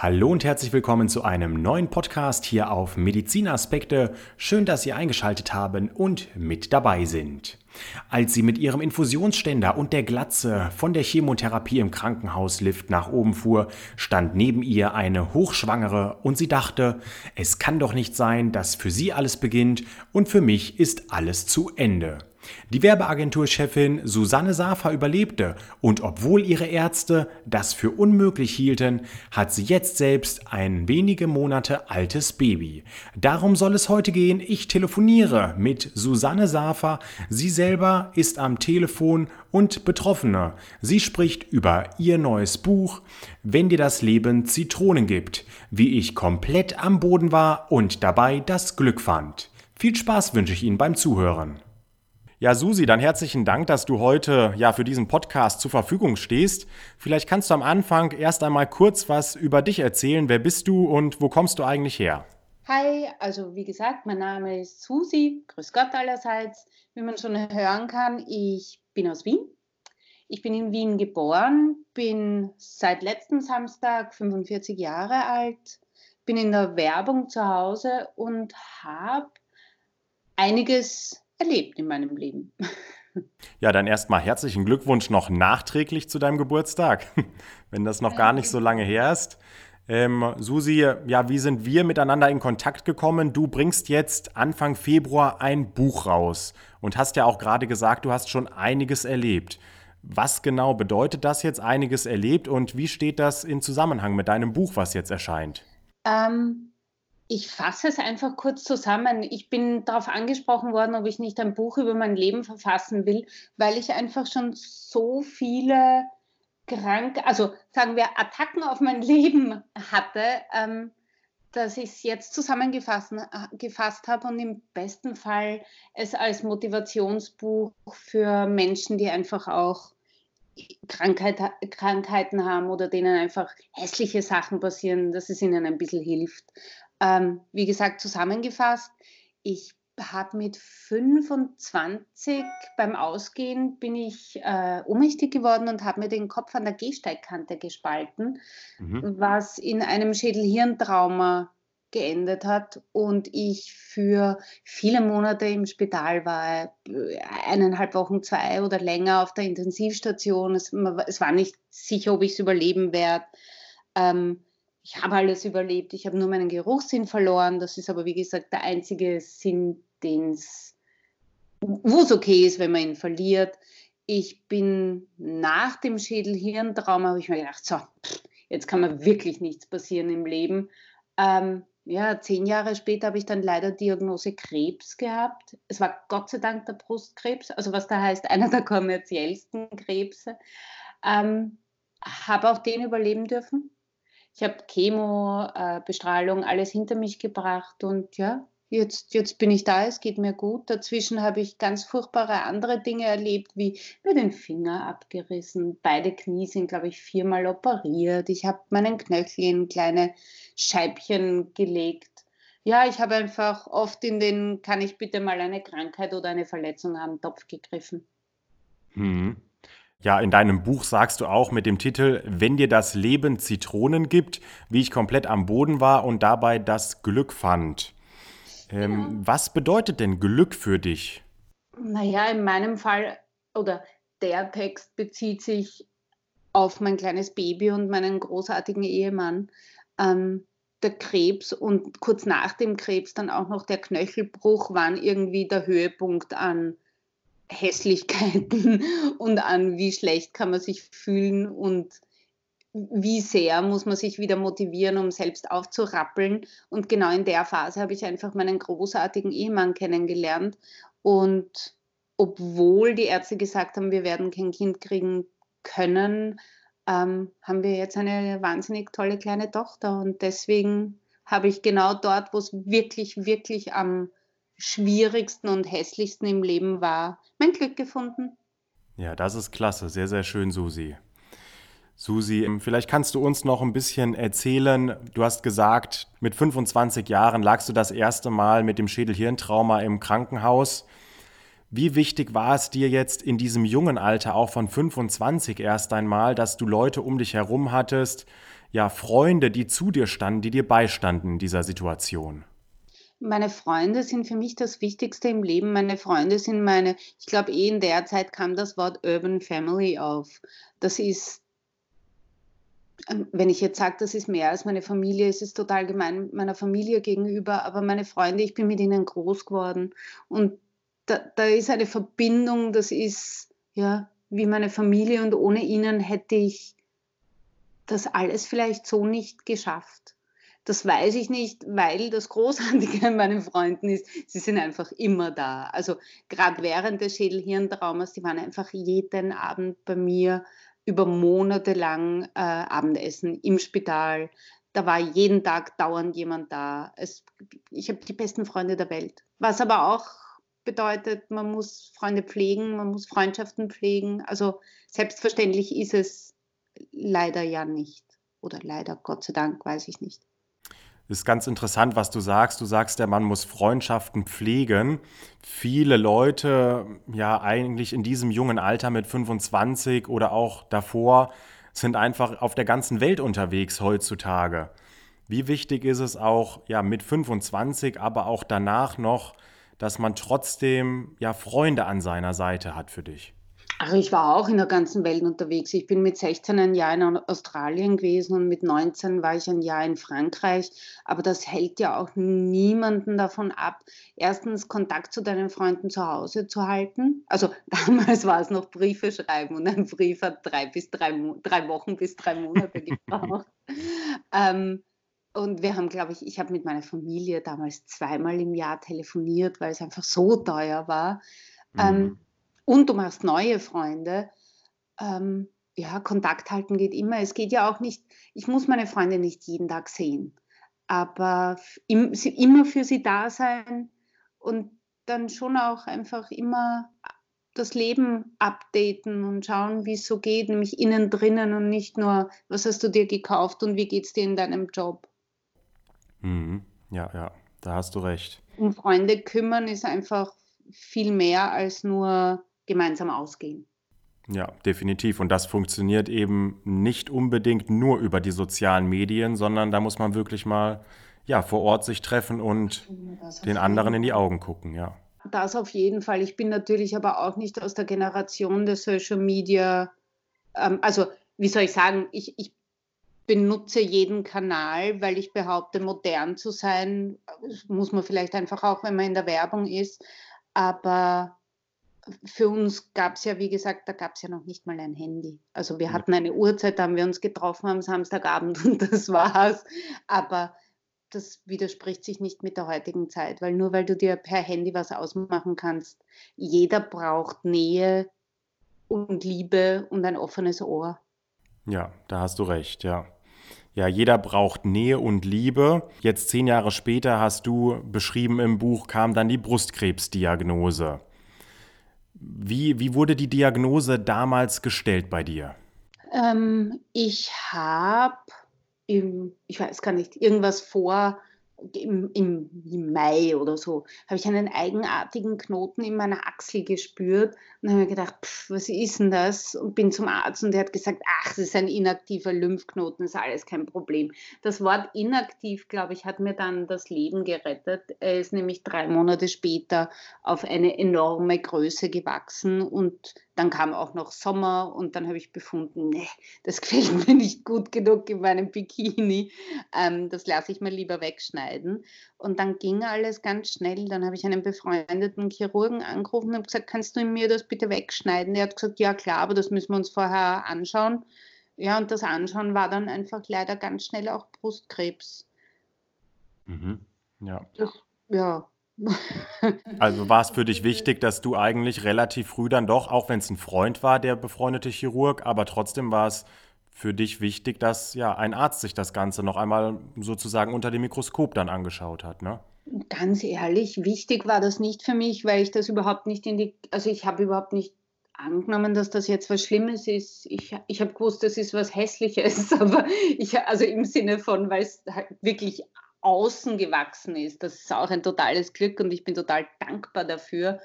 Hallo und herzlich willkommen zu einem neuen Podcast hier auf Medizinaspekte. Schön, dass Sie eingeschaltet haben und mit dabei sind. Als sie mit ihrem Infusionsständer und der Glatze von der Chemotherapie im Krankenhauslift nach oben fuhr, stand neben ihr eine Hochschwangere und sie dachte, es kann doch nicht sein, dass für sie alles beginnt und für mich ist alles zu Ende. Die Werbeagenturchefin Susanne Safer überlebte und obwohl ihre Ärzte das für unmöglich hielten, hat sie jetzt selbst ein wenige Monate altes Baby. Darum soll es heute gehen. Ich telefoniere mit Susanne Safer. Sie selber ist am Telefon und Betroffene. Sie spricht über ihr neues Buch Wenn dir das Leben Zitronen gibt, wie ich komplett am Boden war und dabei das Glück fand. Viel Spaß wünsche ich Ihnen beim Zuhören. Ja, Susi, dann herzlichen Dank, dass du heute ja für diesen Podcast zur Verfügung stehst. Vielleicht kannst du am Anfang erst einmal kurz was über dich erzählen. Wer bist du und wo kommst du eigentlich her? Hi, also wie gesagt, mein Name ist Susi. Grüß Gott allerseits. Wie man schon hören kann, ich bin aus Wien. Ich bin in Wien geboren, bin seit letzten Samstag 45 Jahre alt, bin in der Werbung zu Hause und habe einiges erlebt in meinem Leben. Ja, dann erstmal herzlichen Glückwunsch noch nachträglich zu deinem Geburtstag, wenn das noch gar nicht so lange her ist. Ähm, Susi, ja, wie sind wir miteinander in Kontakt gekommen? Du bringst jetzt Anfang Februar ein Buch raus und hast ja auch gerade gesagt, du hast schon einiges erlebt. Was genau bedeutet das jetzt, einiges erlebt und wie steht das in Zusammenhang mit deinem Buch, was jetzt erscheint? Ähm, ich fasse es einfach kurz zusammen. Ich bin darauf angesprochen worden, ob ich nicht ein Buch über mein Leben verfassen will, weil ich einfach schon so viele krank, also sagen wir Attacken auf mein Leben hatte, ähm, dass ich es jetzt zusammengefasst äh, habe und im besten Fall es als Motivationsbuch für Menschen, die einfach auch Krankheit, Krankheiten haben oder denen einfach hässliche Sachen passieren, dass es ihnen ein bisschen hilft. Ähm, wie gesagt, zusammengefasst, ich habe mit 25 beim Ausgehen bin ich äh, ohnmächtig geworden und habe mir den Kopf an der Gehsteigkante gespalten, mhm. was in einem Schädel-Hirntrauma geendet hat und ich für viele Monate im Spital war, eineinhalb Wochen, zwei oder länger auf der Intensivstation. Es, es war nicht sicher, ob ich es überleben werde. Ähm, ich habe alles überlebt, ich habe nur meinen Geruchssinn verloren. Das ist aber, wie gesagt, der einzige Sinn, wo es okay ist, wenn man ihn verliert. Ich bin nach dem Schädel-Hirntrauma, habe ich mir gedacht, so, jetzt kann mir wirklich nichts passieren im Leben. Ähm, ja, zehn Jahre später habe ich dann leider Diagnose Krebs gehabt. Es war Gott sei Dank der Brustkrebs, also was da heißt, einer der kommerziellsten Krebse. Ähm, habe auch den überleben dürfen. Ich habe Chemo, äh, Bestrahlung, alles hinter mich gebracht und ja, jetzt, jetzt bin ich da, es geht mir gut. Dazwischen habe ich ganz furchtbare andere Dinge erlebt, wie mir den Finger abgerissen. Beide Knie sind, glaube ich, viermal operiert. Ich habe meinen Knöchel in kleine Scheibchen gelegt. Ja, ich habe einfach oft in den, kann ich bitte mal eine Krankheit oder eine Verletzung haben, Topf gegriffen. Hm. Ja, in deinem Buch sagst du auch mit dem Titel Wenn dir das Leben Zitronen gibt, wie ich komplett am Boden war und dabei das Glück fand. Ähm, ja. Was bedeutet denn Glück für dich? Naja, in meinem Fall oder der Text bezieht sich auf mein kleines Baby und meinen großartigen Ehemann. Ähm, der Krebs und kurz nach dem Krebs dann auch noch der Knöchelbruch waren irgendwie der Höhepunkt an Hässlichkeiten und an, wie schlecht kann man sich fühlen und wie sehr muss man sich wieder motivieren, um selbst aufzurappeln. Und genau in der Phase habe ich einfach meinen großartigen Ehemann kennengelernt. Und obwohl die Ärzte gesagt haben, wir werden kein Kind kriegen können, ähm, haben wir jetzt eine wahnsinnig tolle kleine Tochter. Und deswegen habe ich genau dort, wo es wirklich, wirklich am schwierigsten und hässlichsten im Leben war, mein Glück gefunden. Ja, das ist klasse. Sehr, sehr schön, Susi. Susi, ähm, vielleicht kannst du uns noch ein bisschen erzählen. Du hast gesagt, mit 25 Jahren lagst du das erste Mal mit dem Schädelhirntrauma im Krankenhaus. Wie wichtig war es dir jetzt in diesem jungen Alter, auch von 25 erst einmal, dass du Leute um dich herum hattest, ja Freunde, die zu dir standen, die dir beistanden in dieser Situation? Meine Freunde sind für mich das Wichtigste im Leben. Meine Freunde sind meine, ich glaube, eh in der Zeit kam das Wort Urban Family auf. Das ist, ähm, wenn ich jetzt sage, das ist mehr als meine Familie, ist es total gemein meiner Familie gegenüber, aber meine Freunde, ich bin mit ihnen groß geworden. Und da, da ist eine Verbindung, das ist ja wie meine Familie und ohne ihnen hätte ich das alles vielleicht so nicht geschafft. Das weiß ich nicht, weil das Großartige an meinen Freunden ist, sie sind einfach immer da. Also gerade während des Schädelhirntraumas, die waren einfach jeden Abend bei mir über Monate lang äh, Abendessen im Spital. Da war jeden Tag dauernd jemand da. Es, ich habe die besten Freunde der Welt. Was aber auch bedeutet, man muss Freunde pflegen, man muss Freundschaften pflegen. Also selbstverständlich ist es leider ja nicht. Oder leider, Gott sei Dank, weiß ich nicht. Ist ganz interessant, was du sagst. Du sagst, der Mann muss Freundschaften pflegen. Viele Leute, ja, eigentlich in diesem jungen Alter mit 25 oder auch davor, sind einfach auf der ganzen Welt unterwegs heutzutage. Wie wichtig ist es auch, ja, mit 25, aber auch danach noch, dass man trotzdem, ja, Freunde an seiner Seite hat für dich? Also ich war auch in der ganzen Welt unterwegs. Ich bin mit 16 ein Jahr in Australien gewesen und mit 19 war ich ein Jahr in Frankreich. Aber das hält ja auch niemanden davon ab, erstens Kontakt zu deinen Freunden zu Hause zu halten. Also damals war es noch Briefe schreiben und ein Brief hat drei bis drei, drei Wochen bis drei Monate gebraucht. ähm, und wir haben, glaube ich, ich habe mit meiner Familie damals zweimal im Jahr telefoniert, weil es einfach so teuer war. Ähm, mhm. Ähm, und du machst neue Freunde. Ähm, ja, Kontakt halten geht immer. Es geht ja auch nicht, ich muss meine Freunde nicht jeden Tag sehen, aber im, immer für sie da sein und dann schon auch einfach immer das Leben updaten und schauen, wie es so geht, nämlich innen drinnen und nicht nur, was hast du dir gekauft und wie geht es dir in deinem Job. Mhm. Ja, ja, da hast du recht. Um Freunde kümmern ist einfach viel mehr als nur gemeinsam ausgehen. Ja, definitiv. Und das funktioniert eben nicht unbedingt nur über die sozialen Medien, sondern da muss man wirklich mal ja, vor Ort sich treffen und den anderen in die Augen gucken, ja. Das auf jeden Fall. Ich bin natürlich aber auch nicht aus der Generation der Social Media. Ähm, also, wie soll ich sagen, ich, ich benutze jeden Kanal, weil ich behaupte, modern zu sein. Das muss man vielleicht einfach auch, wenn man in der Werbung ist. Aber für uns gab es ja, wie gesagt, da gab es ja noch nicht mal ein Handy. Also wir hatten eine Uhrzeit, da haben wir uns getroffen am Samstagabend und das war's. Aber das widerspricht sich nicht mit der heutigen Zeit, weil nur weil du dir per Handy was ausmachen kannst, jeder braucht Nähe und Liebe und ein offenes Ohr. Ja, da hast du recht, ja. Ja, jeder braucht Nähe und Liebe. Jetzt zehn Jahre später hast du beschrieben im Buch, kam dann die Brustkrebsdiagnose. Wie, wie wurde die Diagnose damals gestellt bei dir? Ähm, ich habe, ich weiß gar nicht, irgendwas vor im, im, Mai oder so, habe ich einen eigenartigen Knoten in meiner Achsel gespürt und habe mir gedacht, pff, was ist denn das? Und bin zum Arzt und der hat gesagt, ach, das ist ein inaktiver Lymphknoten, ist alles kein Problem. Das Wort inaktiv, glaube ich, hat mir dann das Leben gerettet. Er ist nämlich drei Monate später auf eine enorme Größe gewachsen und dann kam auch noch Sommer und dann habe ich befunden, nee, das gefällt mir nicht gut genug in meinem Bikini. Ähm, das lasse ich mal lieber wegschneiden. Und dann ging alles ganz schnell. Dann habe ich einen befreundeten Chirurgen angerufen und habe gesagt, kannst du mir das bitte wegschneiden? Er hat gesagt, ja klar, aber das müssen wir uns vorher anschauen. Ja, und das Anschauen war dann einfach leider ganz schnell auch Brustkrebs. Mhm. Ja. Das, ja, also war es für dich wichtig, dass du eigentlich relativ früh dann doch, auch wenn es ein Freund war, der befreundete Chirurg, aber trotzdem war es für dich wichtig, dass ja ein Arzt sich das Ganze noch einmal sozusagen unter dem Mikroskop dann angeschaut hat, ne? Ganz ehrlich, wichtig war das nicht für mich, weil ich das überhaupt nicht in die, also ich habe überhaupt nicht angenommen, dass das jetzt was Schlimmes ist. Ich, ich habe gewusst, das ist was Hässliches, aber ich, also im Sinne von, weil es halt wirklich außen gewachsen ist. Das ist auch ein totales Glück und ich bin total dankbar dafür,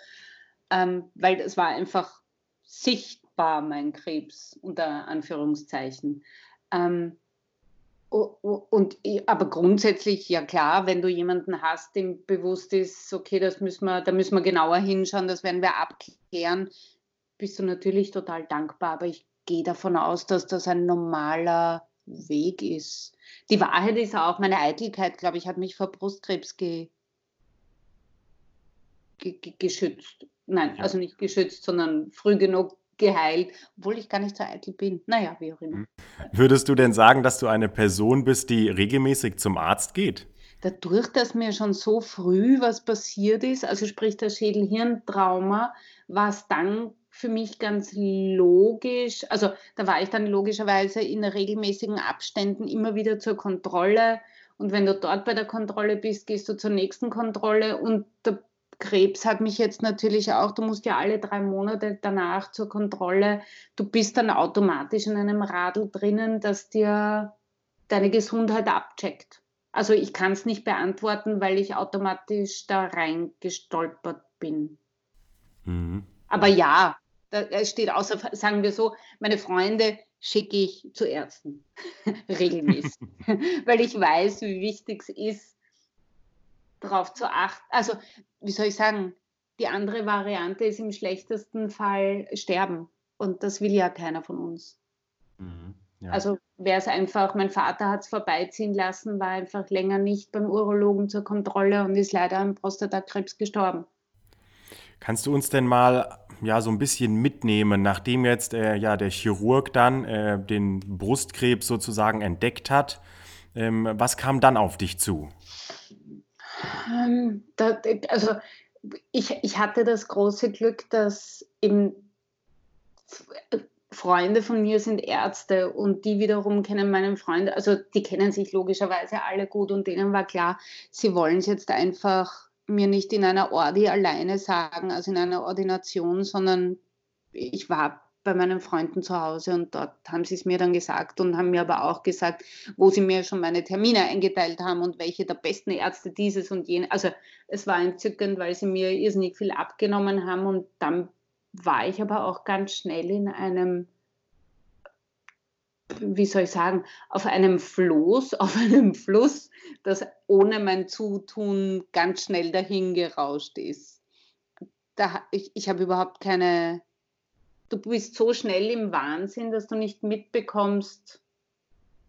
ähm, weil es war einfach sichtbar, mein Krebs unter Anführungszeichen. Ähm, Und, aber grundsätzlich, ja klar, wenn du jemanden hast, dem bewusst ist, okay, das müssen wir, da müssen wir genauer hinschauen, das werden wir abklären, bist du natürlich total dankbar. Aber ich gehe davon aus, dass das ein normaler Weg ist. Die Wahrheit ist auch, meine Eitelkeit, glaube ich, hat mich vor Brustkrebs ge, ge, ge, geschützt. Nein, ja. also nicht geschützt, sondern früh genug geheilt, obwohl ich gar nicht so eitel bin. Naja, wie auch immer. Hm. Würdest du denn sagen, dass du eine Person bist, die regelmäßig zum Arzt geht? Dadurch, dass mir schon so früh was passiert ist, also sprich das Schädel-Hirn-Trauma, war es dann für mich ganz logisch. Also da war ich dann logischerweise in regelmäßigen Abständen immer wieder zur Kontrolle. Und wenn du dort bei der Kontrolle bist, gehst du zur nächsten Kontrolle und der Krebs hat mich jetzt natürlich auch, du musst ja alle drei Monate danach zur Kontrolle, du bist dann automatisch in einem Radl drinnen, das dir deine Gesundheit abcheckt. Also ich kann es nicht beantworten, weil ich automatisch da reingestolpert bin. Mhm. Aber ja, da steht außer, sagen wir so, meine Freunde schicke ich zu Ärzten regelmäßig, weil ich weiß, wie wichtig es ist, darauf zu achten. Also, wie soll ich sagen, die andere Variante ist im schlechtesten Fall sterben. Und das will ja keiner von uns. Mhm, ja. Also wäre es einfach, mein Vater hat es vorbeiziehen lassen, war einfach länger nicht beim Urologen zur Kontrolle und ist leider am Prostatakrebs gestorben. Kannst du uns denn mal ja so ein bisschen mitnehmen, nachdem jetzt äh, ja der Chirurg dann äh, den Brustkrebs sozusagen entdeckt hat? Ähm, was kam dann auf dich zu? Ähm, also ich, ich hatte das große Glück, dass eben Freunde von mir sind Ärzte und die wiederum kennen meinen Freund, also die kennen sich logischerweise alle gut und denen war klar, sie wollen es jetzt einfach mir nicht in einer Ordi alleine sagen, also in einer Ordination, sondern ich war bei meinen Freunden zu Hause und dort haben sie es mir dann gesagt und haben mir aber auch gesagt, wo sie mir schon meine Termine eingeteilt haben und welche der besten Ärzte dieses und jene. Also es war entzückend, weil sie mir irrsinnig viel abgenommen haben und dann war ich aber auch ganz schnell in einem, wie soll ich sagen, auf einem Floß, auf einem Fluss, das ohne mein Zutun ganz schnell dahin gerauscht ist. Da, ich ich habe überhaupt keine du bist so schnell im Wahnsinn, dass du nicht mitbekommst,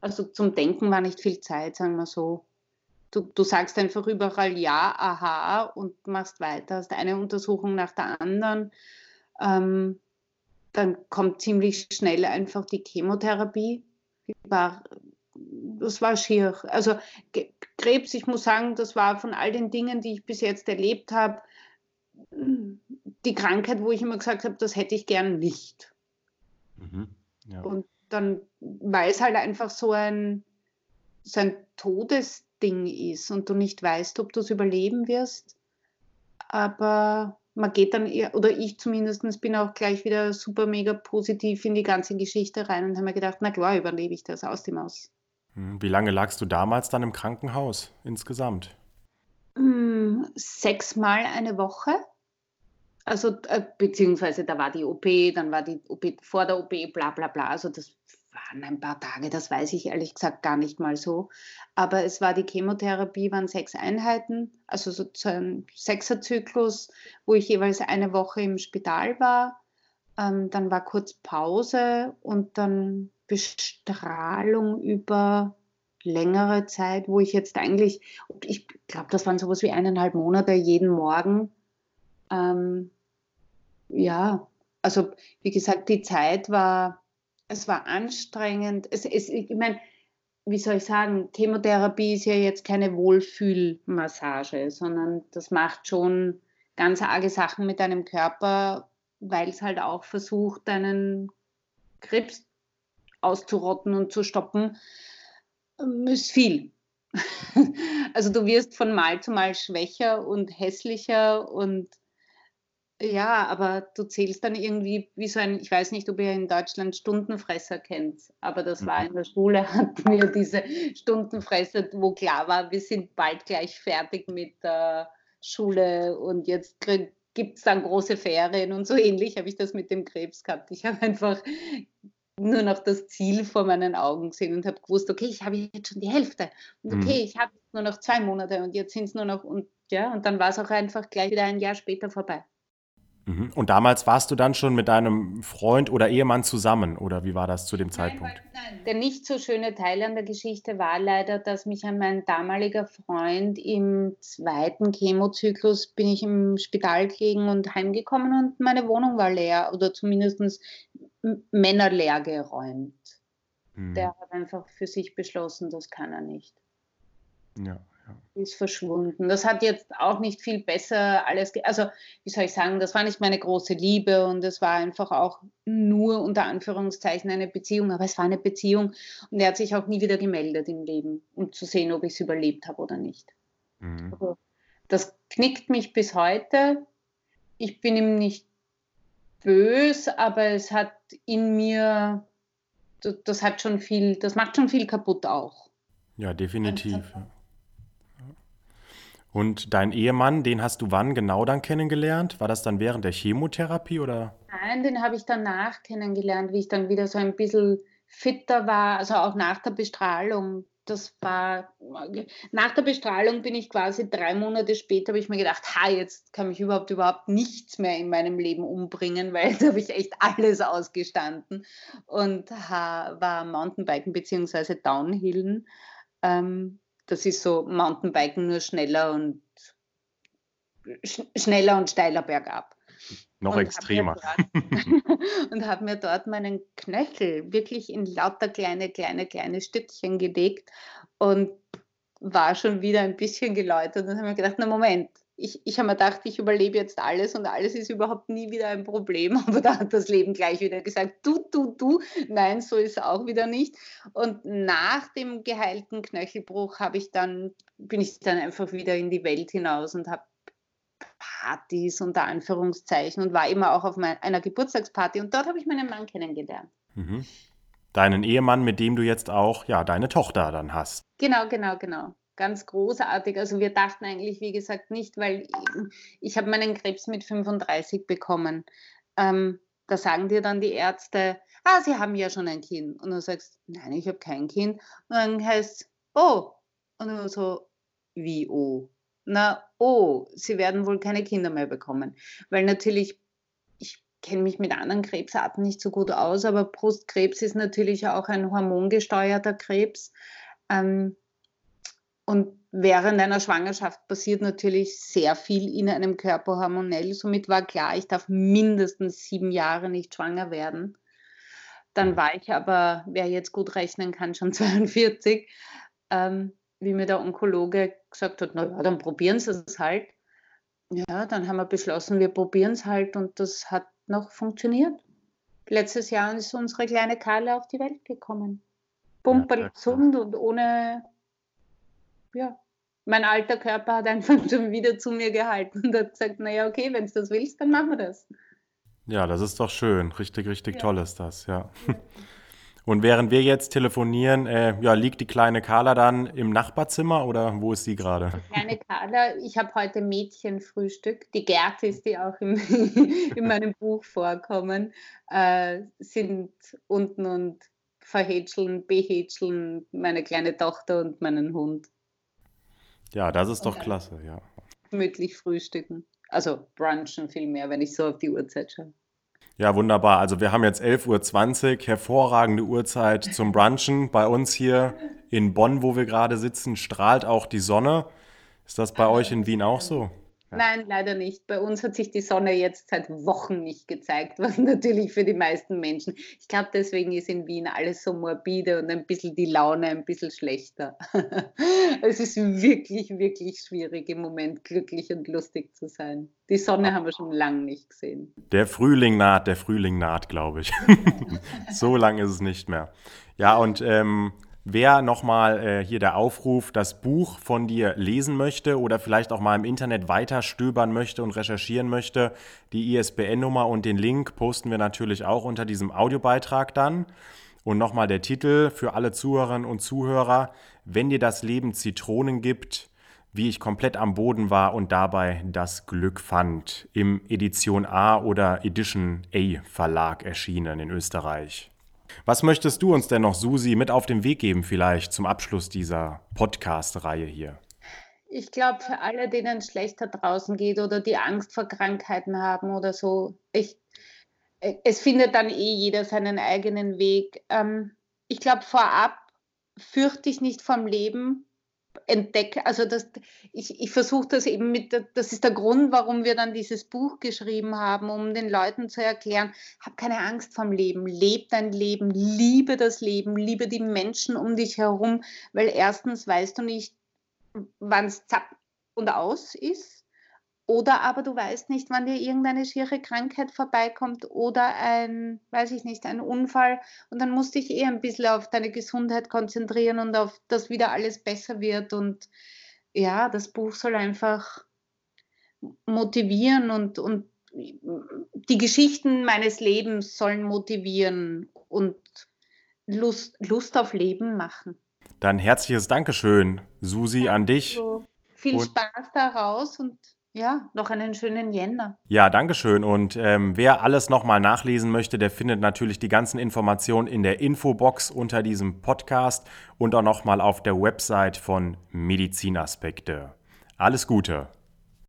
also zum Denken war nicht viel Zeit, sagen wir so. Du, du sagst einfach überall ja, aha und machst weiter, hast eine Untersuchung nach der anderen. Ähm, dann kommt ziemlich schnell einfach die Chemotherapie. War, das war schier. Also Krebs, ich muss sagen, das war von all den Dingen, die ich bis jetzt erlebt habe, die Krankheit, wo ich immer gesagt habe, das hätte ich gern nicht. Mhm, ja. Und dann, weil es halt einfach so ein, so ein Todesding ist und du nicht weißt, ob du es überleben wirst. Aber man geht dann eher, oder ich zumindest bin auch gleich wieder super mega positiv in die ganze Geschichte rein und habe mir gedacht, na klar, überlebe ich das aus dem Aus. Hm, wie lange lagst du damals dann im Krankenhaus insgesamt? Hm, sechsmal eine Woche. Also, äh, beziehungsweise da war die OP, dann war die OP vor der OP, bla bla bla. Also das waren ein paar Tage, das weiß ich ehrlich gesagt gar nicht mal so. Aber es war die Chemotherapie, waren sechs Einheiten, also so ein Sechserzyklus, wo ich jeweils eine Woche im Spital war. Ähm, dann war kurz Pause und dann Bestrahlung über längere Zeit, wo ich jetzt eigentlich, ich glaube, das waren sowas wie eineinhalb Monate jeden Morgen ähm, ja, also wie gesagt, die Zeit war, es war anstrengend. Es, es, ich meine, wie soll ich sagen, Chemotherapie ist ja jetzt keine Wohlfühlmassage, sondern das macht schon ganz arge Sachen mit deinem Körper, weil es halt auch versucht, deinen Krebs auszurotten und zu stoppen. Ähm, ist viel. also du wirst von Mal zu Mal schwächer und hässlicher und ja, aber du zählst dann irgendwie wie so ein, ich weiß nicht, ob ihr in Deutschland Stundenfresser kennt, aber das war mhm. in der Schule, hatten wir diese Stundenfresser, wo klar war, wir sind bald gleich fertig mit der Schule und jetzt gibt es dann große Ferien und so ähnlich habe ich das mit dem Krebs gehabt. Ich habe einfach nur noch das Ziel vor meinen Augen gesehen und habe gewusst, okay, ich habe jetzt schon die Hälfte und okay, mhm. ich habe nur noch zwei Monate und jetzt sind es nur noch und ja, und dann war es auch einfach gleich wieder ein Jahr später vorbei. Mhm. Und damals warst du dann schon mit deinem Freund oder Ehemann zusammen oder wie war das zu dem Zeitpunkt? Nein, nein. Der nicht so schöne Teil an der Geschichte war leider, dass mich an mein damaliger Freund im zweiten Chemozyklus bin ich im Spital gelegen und heimgekommen und meine Wohnung war leer oder zumindest Männer leer geräumt. Mhm. Der hat einfach für sich beschlossen, das kann er nicht. Ja. Ist verschwunden. Das hat jetzt auch nicht viel besser alles, also wie soll ich sagen, das war nicht meine große Liebe und es war einfach auch nur unter Anführungszeichen eine Beziehung, aber es war eine Beziehung und er hat sich auch nie wieder gemeldet im Leben, um zu sehen, ob ich es überlebt habe oder nicht. Mhm. Also, das knickt mich bis heute. Ich bin ihm nicht bös, aber es hat in mir, das hat schon viel, das macht schon viel kaputt auch. Ja, definitiv. Und dein Ehemann, den hast du wann genau dann kennengelernt? War das dann während der Chemotherapie oder? Nein, den habe ich danach kennengelernt, wie ich dann wieder so ein bisschen fitter war, also auch nach der Bestrahlung. Das war, nach der Bestrahlung bin ich quasi drei Monate später, habe ich mir gedacht, ha, jetzt kann mich überhaupt, überhaupt nichts mehr in meinem Leben umbringen, weil jetzt habe ich echt alles ausgestanden und ha, war Mountainbiken bzw. Downhillen. Ähm, das ist so Mountainbiken nur schneller und sch schneller und steiler bergab. Noch und extremer. Hab und habe mir dort meinen Knöchel wirklich in lauter kleine, kleine, kleine Stückchen gelegt und war schon wieder ein bisschen geläutert und habe mir gedacht, na Moment, ich, ich habe mir gedacht, ich überlebe jetzt alles und alles ist überhaupt nie wieder ein Problem. Aber da hat das Leben gleich wieder gesagt, du, du, du, nein, so ist es auch wieder nicht. Und nach dem geheilten Knöchelbruch habe ich dann, bin ich dann einfach wieder in die Welt hinaus und habe Partys unter Anführungszeichen und war immer auch auf mein, einer Geburtstagsparty und dort habe ich meinen Mann kennengelernt. Mhm. Deinen Ehemann, mit dem du jetzt auch ja deine Tochter dann hast. Genau, genau, genau ganz großartig. Also wir dachten eigentlich, wie gesagt, nicht, weil ich habe meinen Krebs mit 35 bekommen. Ähm, da sagen dir dann die Ärzte, ah, Sie haben ja schon ein Kind. Und du sagst, nein, ich habe kein Kind. Und dann heißt es, oh. Und du so, wie oh? Na, oh, Sie werden wohl keine Kinder mehr bekommen. Weil natürlich, ich kenne mich mit anderen Krebsarten nicht so gut aus, aber Brustkrebs ist natürlich auch ein hormongesteuerter Krebs. Ähm, und während einer Schwangerschaft passiert natürlich sehr viel in einem Körper hormonell. Somit war klar, ich darf mindestens sieben Jahre nicht schwanger werden. Dann war ich aber, wer jetzt gut rechnen kann, schon 42. Ähm, wie mir der Onkologe gesagt hat, naja, dann probieren Sie es halt. Ja, dann haben wir beschlossen, wir probieren es halt und das hat noch funktioniert. Letztes Jahr ist unsere kleine Karle auf die Welt gekommen. Pumperl gesund und ohne ja, mein alter Körper hat einfach schon wieder zu mir gehalten und hat gesagt, naja, okay, wenn du das willst, dann machen wir das. Ja, das ist doch schön. Richtig, richtig ja. toll ist das, ja. Und während wir jetzt telefonieren, äh, ja, liegt die kleine Carla dann im Nachbarzimmer oder wo ist sie gerade? Kleine Carla, ich habe heute Mädchenfrühstück. Die Gertis, die auch im, in meinem Buch vorkommen, äh, sind unten und verhätscheln, behätscheln meine kleine Tochter und meinen Hund. Ja, das ist doch klasse, ja. Gemütlich frühstücken. Also brunchen vielmehr, wenn ich so auf die Uhrzeit schaue. Ja, wunderbar. Also wir haben jetzt 11.20 Uhr, hervorragende Uhrzeit zum Brunchen. Bei uns hier in Bonn, wo wir gerade sitzen, strahlt auch die Sonne. Ist das bei euch in Wien auch so? Nein, leider nicht. Bei uns hat sich die Sonne jetzt seit Wochen nicht gezeigt, was natürlich für die meisten Menschen. Ich glaube, deswegen ist in Wien alles so morbide und ein bisschen die Laune ein bisschen schlechter. es ist wirklich, wirklich schwierig im Moment glücklich und lustig zu sein. Die Sonne haben wir schon lange nicht gesehen. Der Frühling naht, der Frühling naht, glaube ich. so lange ist es nicht mehr. Ja, und ähm, Wer nochmal äh, hier der Aufruf, das Buch von dir lesen möchte oder vielleicht auch mal im Internet weiter stöbern möchte und recherchieren möchte, die ISBN-Nummer und den Link posten wir natürlich auch unter diesem Audiobeitrag dann. Und nochmal der Titel für alle Zuhörerinnen und Zuhörer, wenn dir das Leben Zitronen gibt, wie ich komplett am Boden war und dabei das Glück fand, im Edition A oder Edition A Verlag erschienen in Österreich. Was möchtest du uns denn noch, Susi, mit auf den Weg geben vielleicht zum Abschluss dieser Podcast-Reihe hier? Ich glaube, für alle, denen es schlechter draußen geht oder die Angst vor Krankheiten haben oder so, ich, äh, es findet dann eh jeder seinen eigenen Weg. Ähm, ich glaube, vorab fürchte dich nicht vom Leben, entdecke, also das, ich, ich versuche das eben mit, das ist der Grund, warum wir dann dieses Buch geschrieben haben, um den Leuten zu erklären, hab keine Angst vom Leben, lebe dein Leben, liebe das Leben, liebe die Menschen um dich herum, weil erstens weißt du nicht, wann es zack und aus ist oder aber du weißt nicht, wann dir irgendeine schiere Krankheit vorbeikommt oder ein, weiß ich nicht, ein Unfall. Und dann musst du dich eh ein bisschen auf deine Gesundheit konzentrieren und auf, dass wieder alles besser wird. Und ja, das Buch soll einfach motivieren und, und die Geschichten meines Lebens sollen motivieren und Lust, Lust auf Leben machen. Dann herzliches Dankeschön, Susi, an dich. So, viel und Spaß daraus und ja, noch einen schönen Jänner. Ja, Dankeschön. Und ähm, wer alles nochmal nachlesen möchte, der findet natürlich die ganzen Informationen in der Infobox unter diesem Podcast und auch nochmal auf der Website von Medizinaspekte. Alles Gute.